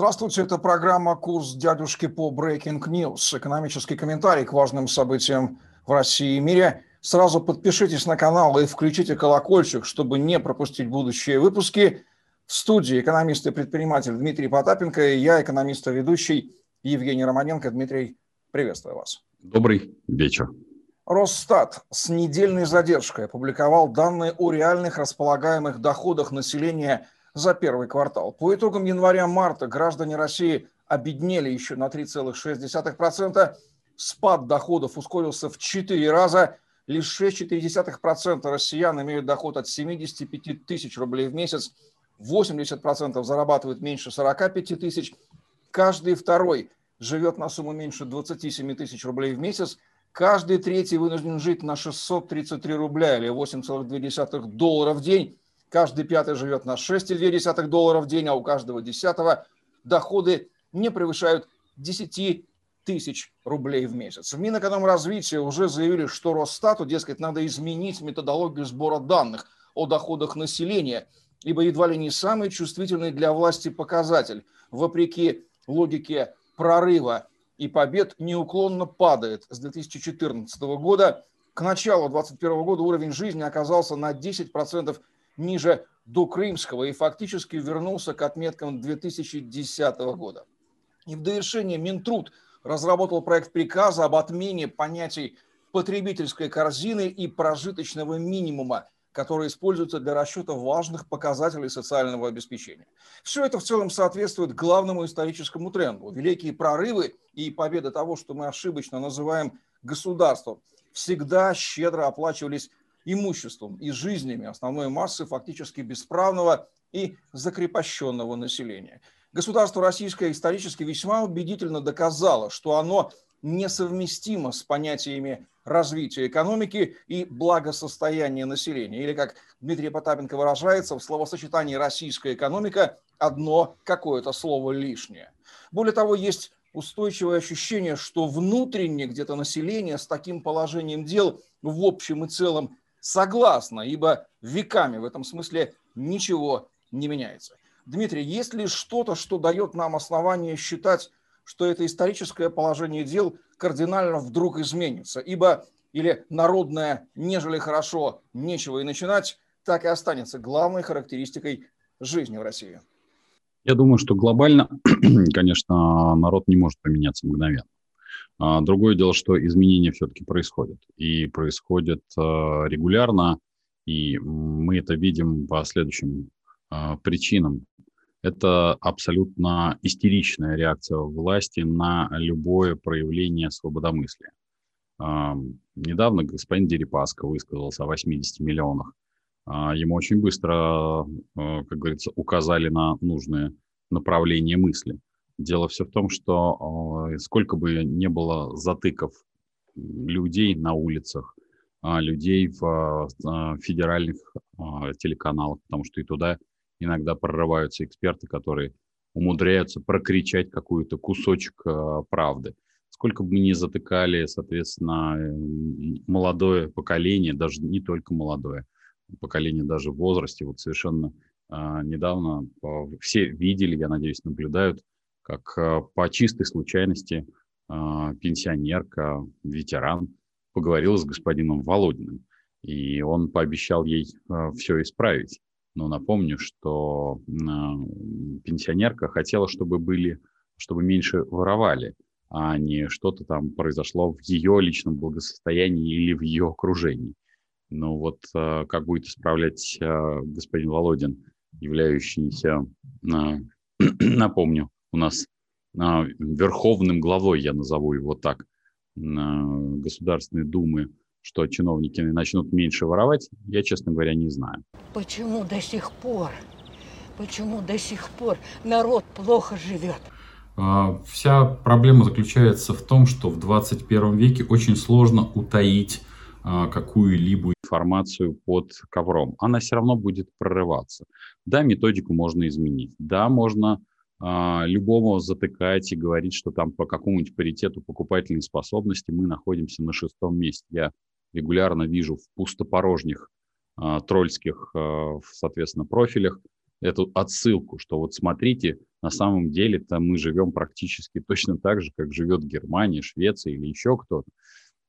Здравствуйте, это программа «Курс дядюшки по Breaking News». Экономический комментарий к важным событиям в России и мире. Сразу подпишитесь на канал и включите колокольчик, чтобы не пропустить будущие выпуски. В студии экономист и предприниматель Дмитрий Потапенко и я, экономист и ведущий Евгений Романенко. Дмитрий, приветствую вас. Добрый вечер. Росстат с недельной задержкой опубликовал данные о реальных располагаемых доходах населения за первый квартал. По итогам января-марта граждане России обеднели еще на 3,6%. Спад доходов ускорился в 4 раза. Лишь 6,4% россиян имеют доход от 75 тысяч рублей в месяц. 80% зарабатывают меньше 45 тысяч. Каждый второй живет на сумму меньше 27 тысяч рублей в месяц – Каждый третий вынужден жить на 633 рубля или 8,2 доллара в день. Каждый пятый живет на 6,2 доллара в день, а у каждого десятого доходы не превышают 10 тысяч рублей в месяц. В Минэкономразвитии уже заявили, что Росстату, дескать, надо изменить методологию сбора данных о доходах населения, ибо едва ли не самый чувствительный для власти показатель, вопреки логике прорыва и побед неуклонно падает с 2014 года. К началу 2021 года уровень жизни оказался на 10% ниже до крымского и фактически вернулся к отметкам 2010 года. И в довершение Минтруд разработал проект приказа об отмене понятий потребительской корзины и прожиточного минимума – которые используются для расчета важных показателей социального обеспечения. Все это в целом соответствует главному историческому тренду. Великие прорывы и победа того, что мы ошибочно называем государством, всегда щедро оплачивались имуществом и жизнями основной массы фактически бесправного и закрепощенного населения. Государство российское исторически весьма убедительно доказало, что оно несовместимо с понятиями развития экономики и благосостояния населения. Или, как Дмитрий Потапенко выражается, в словосочетании «российская экономика» одно какое-то слово лишнее. Более того, есть устойчивое ощущение, что внутренне где-то население с таким положением дел в общем и целом согласно, ибо веками в этом смысле ничего не меняется. Дмитрий, есть ли что-то, что дает нам основание считать, что это историческое положение дел кардинально вдруг изменится, ибо или народное «нежели хорошо, нечего и начинать» так и останется главной характеристикой жизни в России. Я думаю, что глобально, конечно, народ не может поменяться мгновенно. А, другое дело, что изменения все-таки происходят. И происходят а, регулярно, и мы это видим по следующим а, причинам. Это абсолютно истеричная реакция власти на любое проявление свободомыслия. Недавно господин Дерипаска высказался о 80 миллионах. Ему очень быстро, как говорится, указали на нужное направление мысли. Дело все в том, что а, сколько бы не было затыков людей на улицах, людей в федеральных телеканалах, потому что и туда иногда прорываются эксперты, которые умудряются прокричать какую-то кусочек э, правды. Сколько бы мы ни затыкали, соответственно, э, молодое поколение, даже не только молодое, поколение даже в возрасте, вот совершенно э, недавно все видели, я надеюсь, наблюдают, как по чистой случайности пенсионерка, ветеран поговорила с господином Володиным, и он пообещал ей все исправить. Но напомню, что пенсионерка хотела, чтобы были, чтобы меньше воровали, а не что-то там произошло в ее личном благосостоянии или в ее окружении. Ну вот как будет исправлять господин Володин, являющийся, напомню, у нас верховным главой, я назову его так, Государственной Думы что чиновники начнут меньше воровать, я, честно говоря, не знаю. Почему до сих пор, почему до сих пор народ плохо живет? А, вся проблема заключается в том, что в 21 веке очень сложно утаить а, какую-либо информацию под ковром. Она все равно будет прорываться. Да, методику можно изменить. Да, можно а, любому затыкать и говорить, что там по какому-нибудь паритету покупательной способности мы находимся на шестом месте. Я регулярно вижу в пустопорожних э, трольских, э, соответственно, профилях эту отсылку, что вот смотрите, на самом деле-то мы живем практически точно так же, как живет Германия, Швеция или еще кто-то.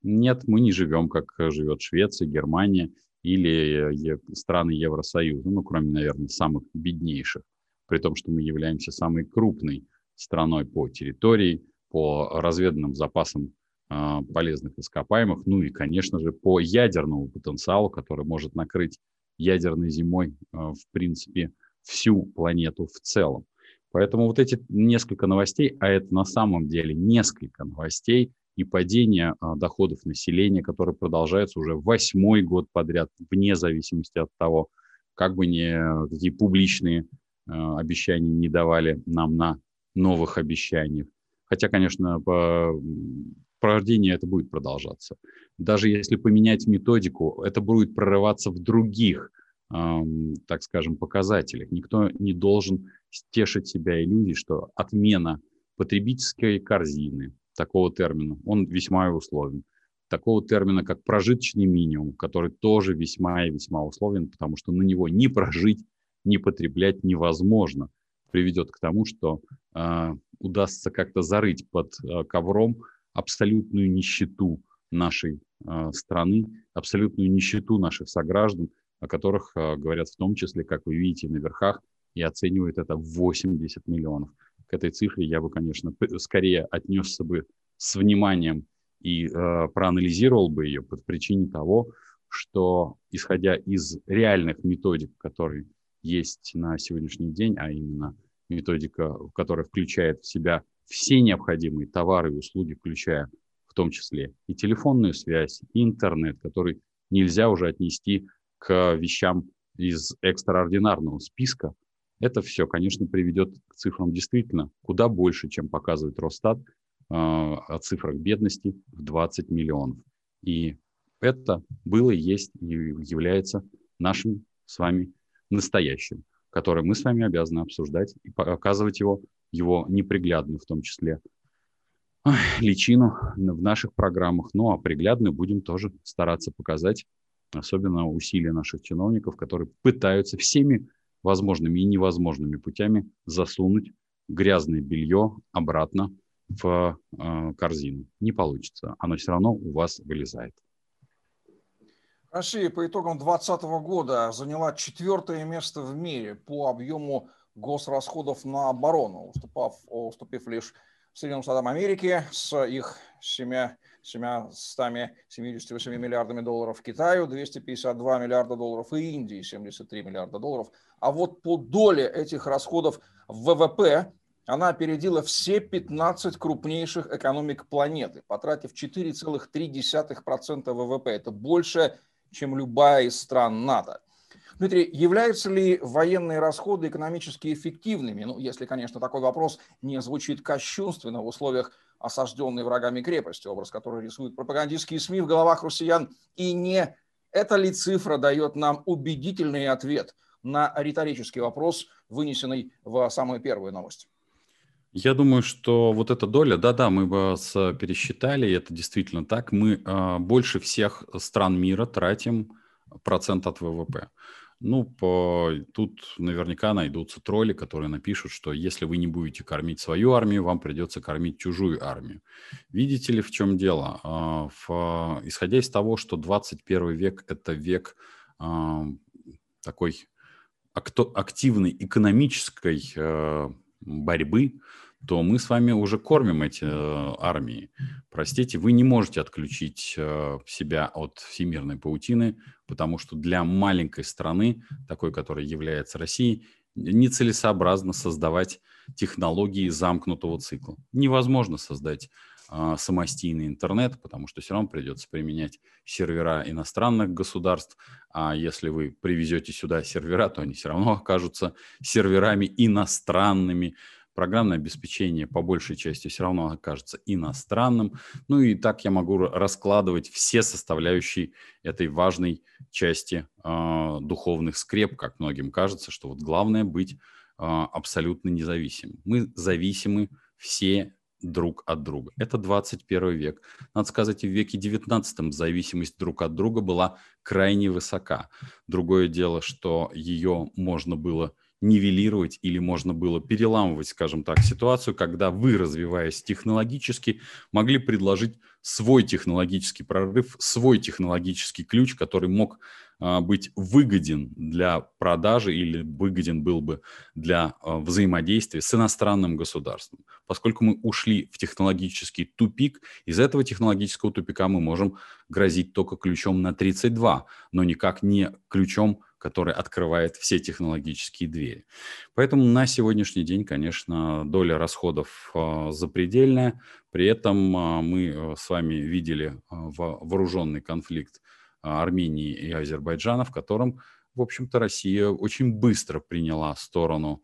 Нет, мы не живем, как живет Швеция, Германия или страны Евросоюза, ну, кроме, наверное, самых беднейших, при том, что мы являемся самой крупной страной по территории, по разведанным запасам э, полезных ископаемых, ну и, конечно же, по ядерному потенциалу, который может накрыть ядерной зимой, э, в принципе, всю планету в целом. Поэтому вот эти несколько новостей, а это на самом деле несколько новостей и падение а, доходов населения, которое продолжается уже восьмой год подряд, вне зависимости от того, как бы ни какие публичные а, обещания не давали нам на новых обещаниях. Хотя, конечно, по рождению это будет продолжаться. Даже если поменять методику, это будет прорываться в других так скажем, показателях. Никто не должен стешить себя иллюзией, что отмена потребительской корзины, такого термина, он весьма условен. Такого термина, как прожиточный минимум, который тоже весьма и весьма условен, потому что на него ни прожить, ни потреблять невозможно, приведет к тому, что э, удастся как-то зарыть под э, ковром абсолютную нищету нашей э, страны, абсолютную нищету наших сограждан, о которых э, говорят в том числе, как вы видите, на верхах, и оценивают это в 80 миллионов. К этой цифре я бы, конечно, скорее отнесся бы с вниманием и э, проанализировал бы ее по причине того, что, исходя из реальных методик, которые есть на сегодняшний день, а именно методика, которая включает в себя все необходимые товары и услуги, включая в том числе и телефонную связь, и интернет, который нельзя уже отнести к вещам из экстраординарного списка, это все, конечно, приведет к цифрам действительно куда больше, чем показывает Росстат э, о цифрах бедности в 20 миллионов. И это было, есть и является нашим с вами настоящим, которое мы с вами обязаны обсуждать и показывать его, его неприглядную в том числе личину в наших программах. Ну а приглядную будем тоже стараться показать особенно усилия наших чиновников, которые пытаются всеми возможными и невозможными путями засунуть грязное белье обратно в э, корзину. Не получится. Оно все равно у вас вылезает. Россия по итогам 2020 года заняла четвертое место в мире по объему госрасходов на оборону, уступав, уступив лишь Соединенным Штатам Америки с их 7 778 миллиардами долларов Китаю, 252 миллиарда долларов и Индии, 73 миллиарда долларов. А вот по доле этих расходов в ВВП она опередила все 15 крупнейших экономик планеты, потратив 4,3% ВВП. Это больше, чем любая из стран НАТО. Дмитрий, являются ли военные расходы экономически эффективными? Ну, если, конечно, такой вопрос не звучит кощунственно в условиях осажденной врагами крепости, образ который рисуют пропагандистские СМИ в головах россиян. И не эта ли цифра дает нам убедительный ответ на риторический вопрос, вынесенный в самую первую новость? Я думаю, что вот эта доля, да-да, мы вас пересчитали, и это действительно так. Мы э, больше всех стран мира тратим процент от ВВП. Ну, по... тут наверняка найдутся тролли, которые напишут, что если вы не будете кормить свою армию, вам придется кормить чужую армию. Видите ли, в чем дело? А, в... Исходя из того, что 21 век – это век а, такой активной экономической э, борьбы, то мы с вами уже кормим эти э, армии. Простите, вы не можете отключить э, себя от всемирной паутины, потому что для маленькой страны, такой, которая является Россией, нецелесообразно создавать технологии замкнутого цикла. Невозможно создать самостийный интернет, потому что все равно придется применять сервера иностранных государств, а если вы привезете сюда сервера, то они все равно окажутся серверами иностранными, программное обеспечение по большей части все равно окажется иностранным. Ну и так я могу раскладывать все составляющие этой важной части э, духовных скреп, как многим кажется, что вот главное быть э, абсолютно независимым. Мы зависимы все друг от друга. Это 21 век. Надо сказать, и в веке 19 зависимость друг от друга была крайне высока. Другое дело, что ее можно было нивелировать или можно было переламывать, скажем так, ситуацию, когда вы, развиваясь технологически, могли предложить свой технологический прорыв, свой технологический ключ, который мог а, быть выгоден для продажи или выгоден был бы для а, взаимодействия с иностранным государством. Поскольку мы ушли в технологический тупик, из этого технологического тупика мы можем грозить только ключом на 32, но никак не ключом, который открывает все технологические двери. Поэтому на сегодняшний день, конечно, доля расходов а, запредельная. При этом мы с вами видели вооруженный конфликт а, Армении и Азербайджана, в котором, в общем-то, Россия очень быстро приняла сторону,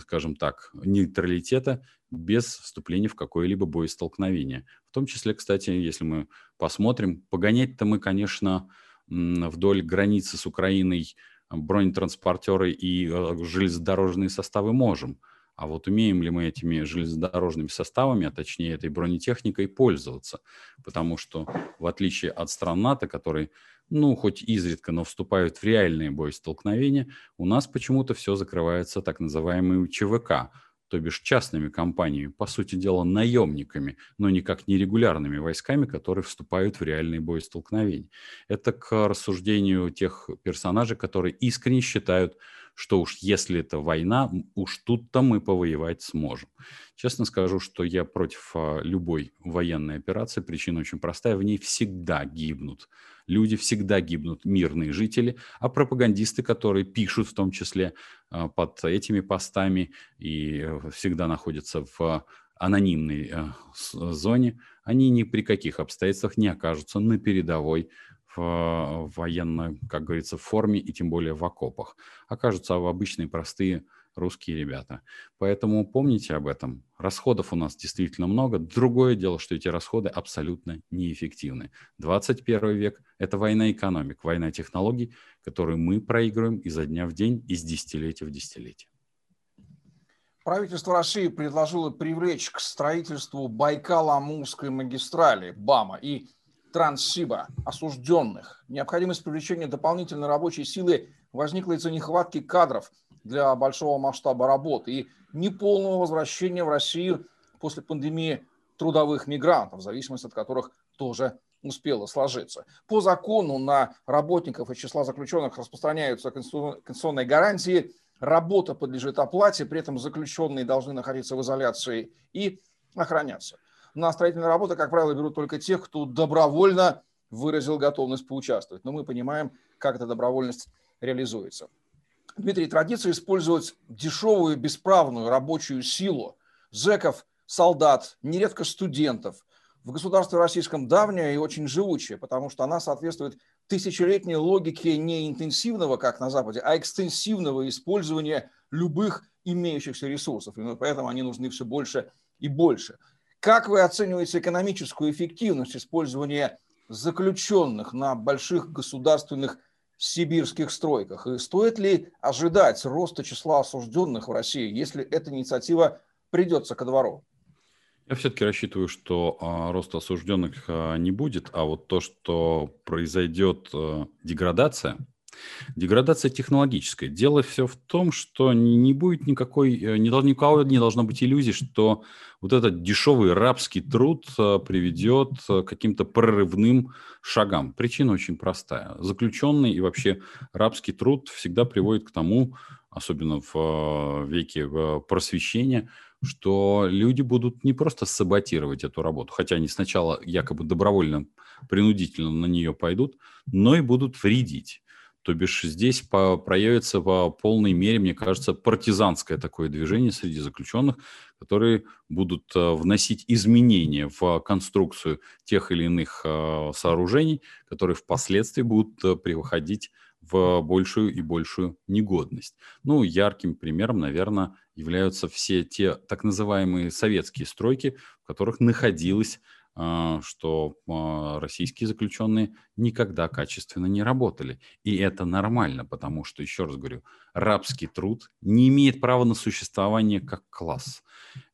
скажем так, нейтралитета без вступления в какое-либо боестолкновение. В том числе, кстати, если мы посмотрим, погонять-то мы, конечно, вдоль границы с Украиной бронетранспортеры и э, железнодорожные составы можем – а вот умеем ли мы этими железнодорожными составами, а точнее этой бронетехникой пользоваться? Потому что в отличие от стран НАТО, которые, ну, хоть изредка, но вступают в реальные боестолкновения, у нас почему-то все закрывается так называемой ЧВК, то бишь частными компаниями, по сути дела наемниками, но никак не регулярными войсками, которые вступают в реальные боестолкновения. Это к рассуждению тех персонажей, которые искренне считают, что уж если это война, уж тут-то мы повоевать сможем. Честно скажу, что я против а, любой военной операции. Причина очень простая. В ней всегда гибнут люди, всегда гибнут мирные жители, а пропагандисты, которые пишут в том числе а, под этими постами и э, всегда находятся в анонимной э, зоне, они ни при каких обстоятельствах не окажутся на передовой в военной, как говорится, форме и тем более в окопах. Окажутся в обычные простые русские ребята. Поэтому помните об этом. Расходов у нас действительно много. Другое дело, что эти расходы абсолютно неэффективны. 21 век – это война экономик, война технологий, которую мы проигрываем изо дня в день, из десятилетия в десятилетие. Правительство России предложило привлечь к строительству Байкало-Амурской магистрали БАМа и Транссиба осужденных. Необходимость привлечения дополнительной рабочей силы возникла из-за нехватки кадров для большого масштаба работы и неполного возвращения в Россию после пандемии трудовых мигрантов, в зависимости от которых тоже успела сложиться. По закону на работников и числа заключенных распространяются конституционные гарантии, работа подлежит оплате, при этом заключенные должны находиться в изоляции и охраняться на строительные работы, как правило, берут только тех, кто добровольно выразил готовность поучаствовать. Но мы понимаем, как эта добровольность реализуется. Дмитрий, традиция использовать дешевую, бесправную рабочую силу зеков, солдат, нередко студентов в государстве российском давняя и очень живучая, потому что она соответствует тысячелетней логике не интенсивного, как на Западе, а экстенсивного использования любых имеющихся ресурсов. И поэтому они нужны все больше и больше. Как вы оцениваете экономическую эффективность использования заключенных на больших государственных сибирских стройках? И стоит ли ожидать роста числа осужденных в России, если эта инициатива придется ко двору? Я все-таки рассчитываю, что а, роста осужденных а, не будет, а вот то, что произойдет а, деградация – Деградация технологическая. Дело все в том, что не будет никакой, э, не, должно, никого не должно быть иллюзий, что вот этот дешевый рабский труд э, приведет э, к каким-то прорывным шагам. Причина очень простая. Заключенный и вообще рабский труд всегда приводит к тому, особенно в веке просвещения, что люди будут не просто саботировать эту работу, хотя они сначала якобы добровольно, принудительно на нее пойдут, но и будут вредить. То бишь здесь по, проявится по полной мере, мне кажется, партизанское такое движение среди заключенных, которые будут э, вносить изменения в конструкцию тех или иных э, сооружений, которые впоследствии будут э, приходить в большую и большую негодность. Ну, ярким примером, наверное, являются все те так называемые советские стройки, в которых находилось а, что а, российские заключенные никогда качественно не работали. И это нормально, потому что, еще раз говорю, рабский труд не имеет права на существование как класс.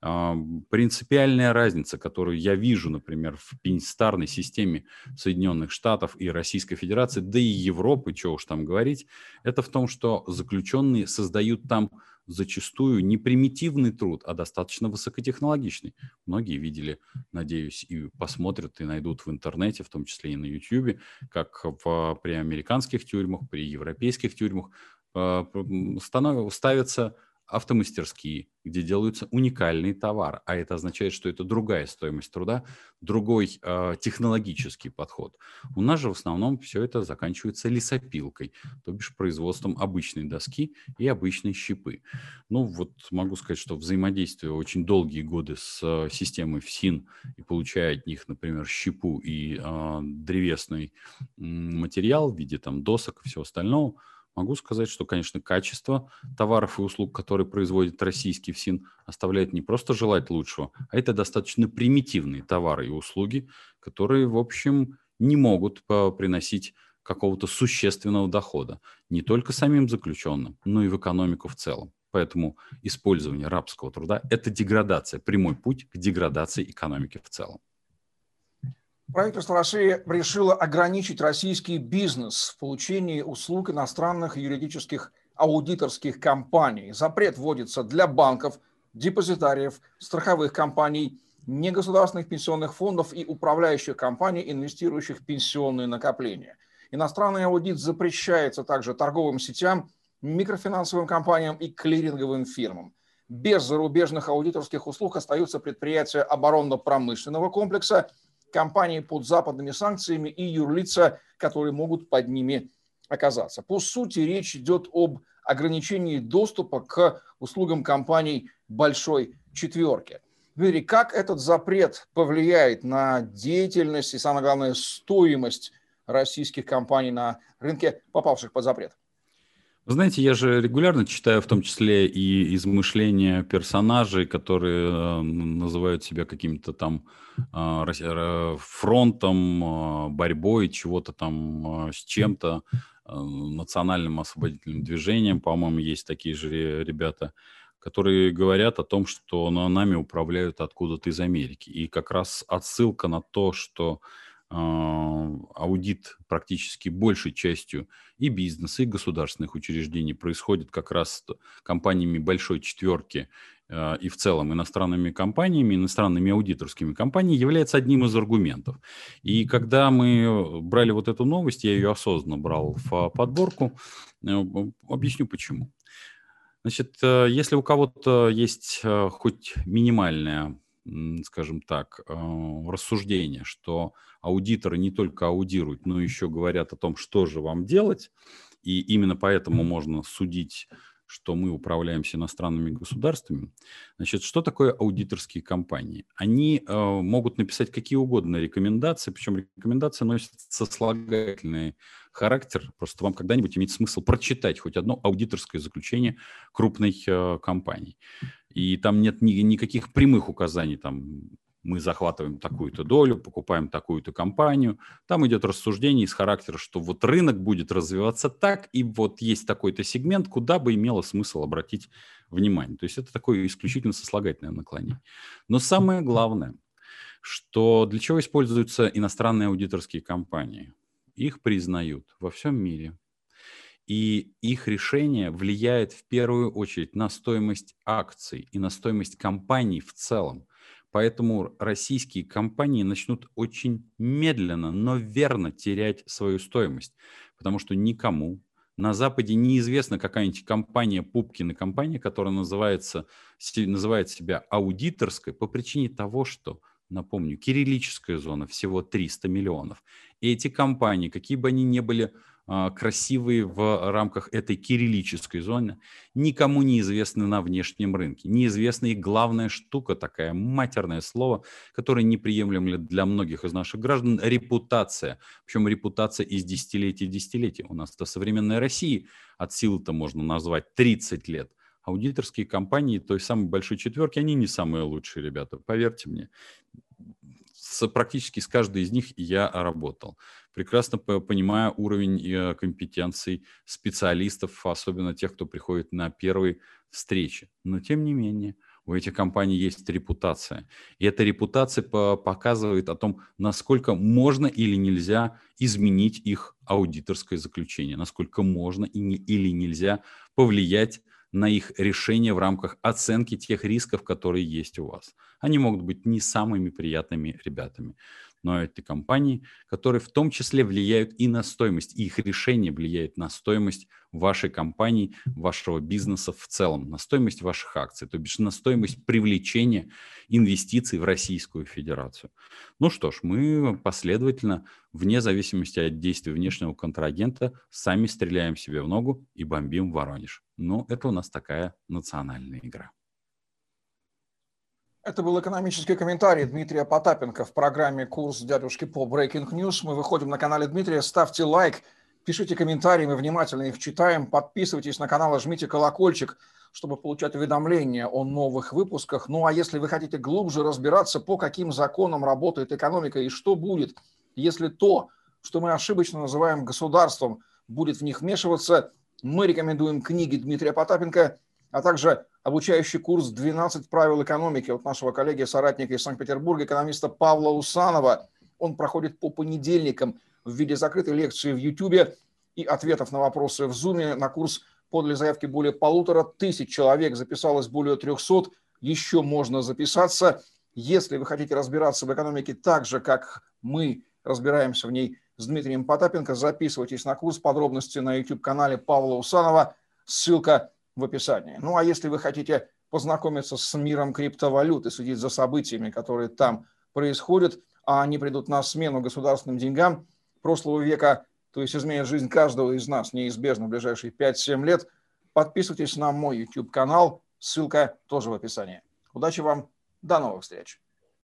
А, принципиальная разница, которую я вижу, например, в пенитенциарной системе Соединенных Штатов и Российской Федерации, да и Европы, что уж там говорить, это в том, что заключенные создают там зачастую не примитивный труд, а достаточно высокотехнологичный. Многие видели, надеюсь, и посмотрят, и найдут в интернете, в том числе и на YouTube, как в, при американских тюрьмах, при европейских тюрьмах э, ставятся автомастерские, где делаются уникальные товары, а это означает, что это другая стоимость труда, другой э, технологический подход. У нас же в основном все это заканчивается лесопилкой, то бишь производством обычной доски и обычной щепы. Ну вот могу сказать, что взаимодействие очень долгие годы с э, системой ФСИН и получая от них, например, щепу и э, древесный материал в виде там досок и всего остального – Могу сказать, что, конечно, качество товаров и услуг, которые производит российский ФСИН, оставляет не просто желать лучшего, а это достаточно примитивные товары и услуги, которые, в общем, не могут приносить какого-то существенного дохода не только самим заключенным, но и в экономику в целом. Поэтому использование рабского труда – это деградация, прямой путь к деградации экономики в целом. Правительство России решило ограничить российский бизнес в получении услуг иностранных юридических аудиторских компаний. Запрет вводится для банков, депозитариев, страховых компаний, негосударственных пенсионных фондов и управляющих компаний, инвестирующих в пенсионные накопления. Иностранный аудит запрещается также торговым сетям, микрофинансовым компаниям и клиринговым фирмам. Без зарубежных аудиторских услуг остаются предприятия оборонно-промышленного комплекса – компании под западными санкциями и юрлица, которые могут под ними оказаться. По сути, речь идет об ограничении доступа к услугам компаний большой четверки. Дмитрий, как этот запрет повлияет на деятельность и, самое главное, стоимость российских компаний на рынке, попавших под запрет? Знаете, я же регулярно читаю в том числе и измышления персонажей, которые э, называют себя каким-то там э, фронтом, э, борьбой, чего-то там с чем-то, национальным освободительным движением, по-моему, есть такие же ребята, которые говорят о том, что нами управляют откуда-то из Америки. И как раз отсылка на то, что а, аудит практически большей частью и бизнеса, и государственных учреждений происходит как раз компаниями большой четверки а, и в целом иностранными компаниями, иностранными аудиторскими компаниями является одним из аргументов. И когда мы брали вот эту новость, я ее осознанно брал в подборку, э, объясню почему. Значит, э, если у кого-то есть э, хоть минимальная скажем так, рассуждение, что аудиторы не только аудируют, но еще говорят о том, что же вам делать, и именно поэтому можно судить что мы управляемся иностранными государствами. Значит, что такое аудиторские компании? Они э, могут написать какие угодно рекомендации, причем рекомендации носят сослагательный характер. Просто вам когда-нибудь имеет смысл прочитать хоть одно аудиторское заключение крупной э, компании. И там нет ни, никаких прямых указаний, там мы захватываем такую-то долю, покупаем такую-то компанию. Там идет рассуждение из характера, что вот рынок будет развиваться так, и вот есть такой-то сегмент, куда бы имело смысл обратить внимание. То есть это такое исключительно сослагательное наклонение. Но самое главное, что для чего используются иностранные аудиторские компании? Их признают во всем мире. И их решение влияет в первую очередь на стоимость акций и на стоимость компаний в целом. Поэтому российские компании начнут очень медленно, но верно терять свою стоимость, потому что никому на Западе неизвестна какая-нибудь компания, Пупкина компания, которая называется, называет себя аудиторской по причине того, что, напомню, кириллическая зона всего 300 миллионов. И эти компании, какие бы они ни были красивые в рамках этой кириллической зоны, никому не известны на внешнем рынке. Неизвестна их главная штука, такая матерное слово, которое неприемлемо для многих из наших граждан – репутация. Причем репутация из десятилетий в десятилетия. У нас-то современной России от силы-то можно назвать 30 лет. Аудиторские компании той самой большой четверки, они не самые лучшие ребята, поверьте мне с, практически с каждой из них я работал. Прекрасно понимаю уровень э, компетенций специалистов, особенно тех, кто приходит на первые встречи. Но тем не менее, у этих компаний есть репутация. И эта репутация показывает о том, насколько можно или нельзя изменить их аудиторское заключение, насколько можно или нельзя повлиять на их решение в рамках оценки тех рисков, которые есть у вас. Они могут быть не самыми приятными ребятами, но это компании, которые в том числе влияют и на стоимость, и их решение влияет на стоимость вашей компании, вашего бизнеса в целом, на стоимость ваших акций, то бишь на стоимость привлечения инвестиций в Российскую Федерацию. Ну что ж, мы последовательно, вне зависимости от действий внешнего контрагента, сами стреляем себе в ногу и бомбим Воронеж. Но это у нас такая национальная игра. Это был экономический комментарий Дмитрия Потапенко в программе «Курс дядюшки по Breaking News». Мы выходим на канале Дмитрия. Ставьте лайк, пишите комментарии, мы внимательно их читаем. Подписывайтесь на канал, жмите колокольчик, чтобы получать уведомления о новых выпусках. Ну а если вы хотите глубже разбираться, по каким законам работает экономика и что будет, если то, что мы ошибочно называем государством, будет в них вмешиваться, мы рекомендуем книги Дмитрия Потапенко, а также обучающий курс «12 правил экономики» от нашего коллеги, соратника из Санкт-Петербурга, экономиста Павла Усанова. Он проходит по понедельникам в виде закрытой лекции в YouTube и ответов на вопросы в Zoom. На курс подали заявки более полутора тысяч человек, записалось более 300. Еще можно записаться. Если вы хотите разбираться в экономике так же, как мы разбираемся в ней с Дмитрием Потапенко, записывайтесь на курс. Подробности на YouTube-канале Павла Усанова. Ссылка в описании. Ну а если вы хотите познакомиться с миром криптовалют и следить за событиями, которые там происходят, а они придут на смену государственным деньгам прошлого века, то есть изменят жизнь каждого из нас неизбежно в ближайшие 5-7 лет, подписывайтесь на мой YouTube-канал, ссылка тоже в описании. Удачи вам, до новых встреч!